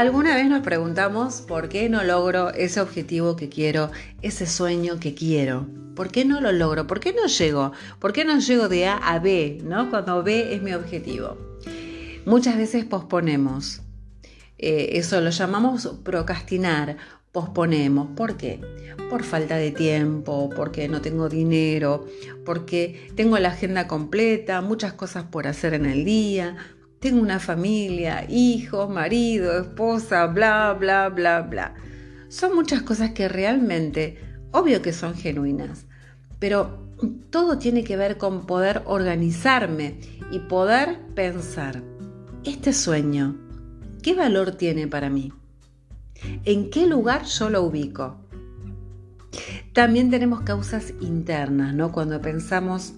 ¿Alguna vez nos preguntamos por qué no logro ese objetivo que quiero, ese sueño que quiero? ¿Por qué no lo logro? ¿Por qué no llego? ¿Por qué no llego de A a B, ¿no? cuando B es mi objetivo? Muchas veces posponemos. Eh, eso lo llamamos procrastinar. Posponemos. ¿Por qué? Por falta de tiempo, porque no tengo dinero, porque tengo la agenda completa, muchas cosas por hacer en el día, tengo una familia, hijos, marido, esposa, bla, bla, bla, bla. Son muchas cosas que realmente, obvio que son genuinas, pero todo tiene que ver con poder organizarme y poder pensar, este sueño, ¿qué valor tiene para mí? ¿En qué lugar yo lo ubico? También tenemos causas internas, ¿no? Cuando pensamos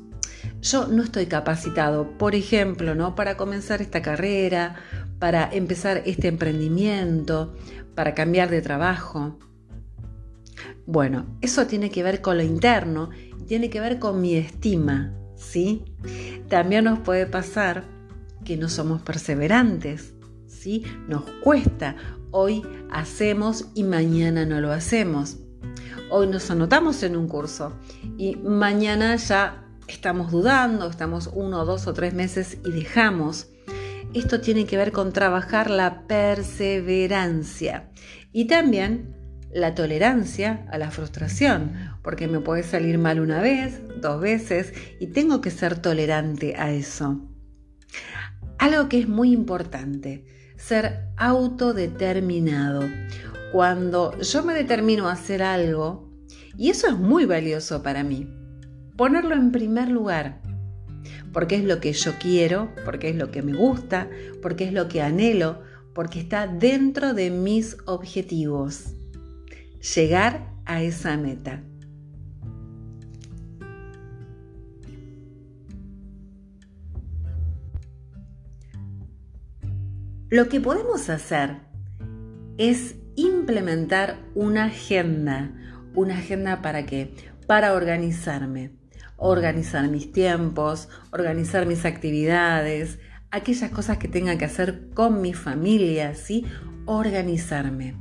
yo no estoy capacitado, por ejemplo, ¿no? para comenzar esta carrera, para empezar este emprendimiento, para cambiar de trabajo. Bueno, eso tiene que ver con lo interno, tiene que ver con mi estima, ¿sí? También nos puede pasar que no somos perseverantes, ¿sí? Nos cuesta. Hoy hacemos y mañana no lo hacemos. Hoy nos anotamos en un curso y mañana ya estamos dudando, estamos uno, dos o tres meses y dejamos. Esto tiene que ver con trabajar la perseverancia y también la tolerancia a la frustración, porque me puede salir mal una vez, dos veces y tengo que ser tolerante a eso. Algo que es muy importante, ser autodeterminado. Cuando yo me determino a hacer algo, y eso es muy valioso para mí, ponerlo en primer lugar, porque es lo que yo quiero, porque es lo que me gusta, porque es lo que anhelo, porque está dentro de mis objetivos. Llegar a esa meta. Lo que podemos hacer es implementar una agenda. ¿Una agenda para qué? Para organizarme organizar mis tiempos, organizar mis actividades, aquellas cosas que tenga que hacer con mi familia, ¿sí? Organizarme.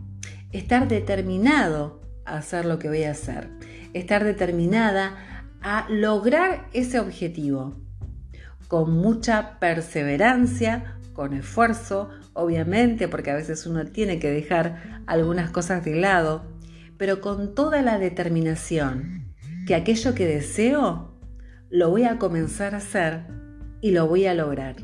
Estar determinado a hacer lo que voy a hacer. Estar determinada a lograr ese objetivo. Con mucha perseverancia, con esfuerzo, obviamente, porque a veces uno tiene que dejar algunas cosas de lado, pero con toda la determinación que aquello que deseo lo voy a comenzar a hacer y lo voy a lograr.